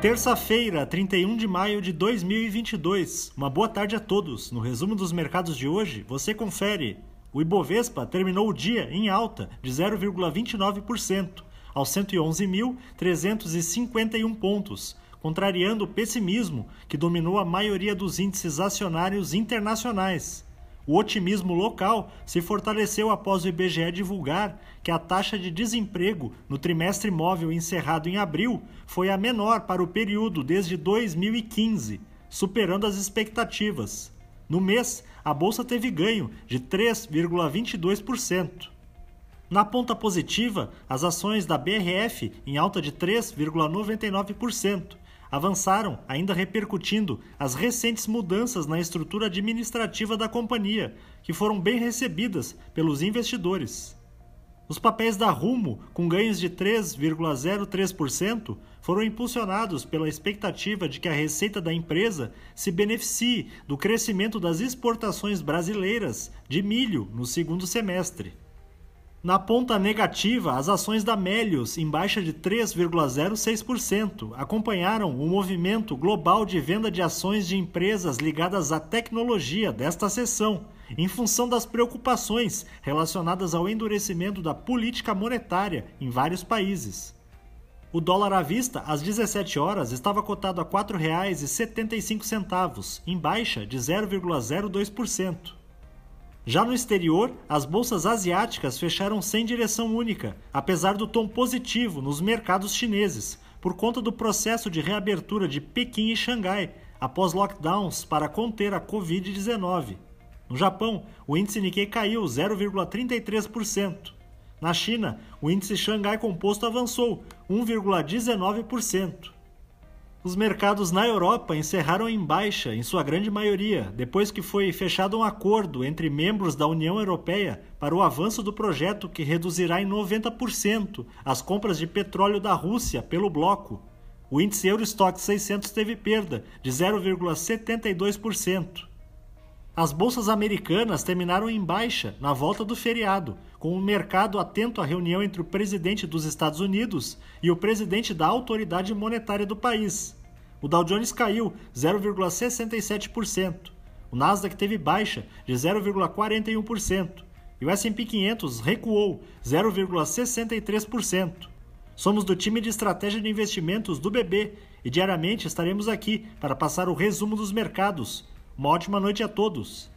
Terça-feira, 31 de maio de 2022. Uma boa tarde a todos. No resumo dos mercados de hoje, você confere. O Ibovespa terminou o dia em alta de 0,29%, aos 111.351 pontos, contrariando o pessimismo que dominou a maioria dos índices acionários internacionais. O otimismo local se fortaleceu após o IBGE divulgar que a taxa de desemprego no trimestre móvel encerrado em abril foi a menor para o período desde 2015, superando as expectativas. No mês, a bolsa teve ganho de 3,22%. Na ponta positiva, as ações da BRF em alta de 3,99% avançaram, ainda repercutindo as recentes mudanças na estrutura administrativa da companhia, que foram bem recebidas pelos investidores. Os papéis da Rumo, com ganhos de 3,03%, foram impulsionados pela expectativa de que a receita da empresa se beneficie do crescimento das exportações brasileiras de milho no segundo semestre. Na ponta negativa, as ações da Melius, em baixa de 3,06%, acompanharam o movimento global de venda de ações de empresas ligadas à tecnologia desta sessão, em função das preocupações relacionadas ao endurecimento da política monetária em vários países. O dólar à vista, às 17 horas, estava cotado a R$ 4,75, em baixa de 0,02%. Já no exterior, as bolsas asiáticas fecharam sem direção única, apesar do tom positivo nos mercados chineses, por conta do processo de reabertura de Pequim e Xangai após lockdowns para conter a Covid-19. No Japão, o índice Nikkei caiu 0,33%. Na China, o índice Xangai Composto avançou 1,19%. Os mercados na Europa encerraram em baixa, em sua grande maioria, depois que foi fechado um acordo entre membros da União Europeia para o avanço do projeto que reduzirá em 90% as compras de petróleo da Rússia pelo bloco. O índice Eurostock 600 teve perda de 0,72%. As bolsas americanas terminaram em baixa na volta do feriado, com o mercado atento à reunião entre o presidente dos Estados Unidos e o presidente da autoridade monetária do país. O Dow Jones caiu 0,67%, o Nasdaq teve baixa de 0,41% e o S&P 500 recuou 0,63%. Somos do time de estratégia de investimentos do BB e diariamente estaremos aqui para passar o resumo dos mercados uma ótima noite a todos.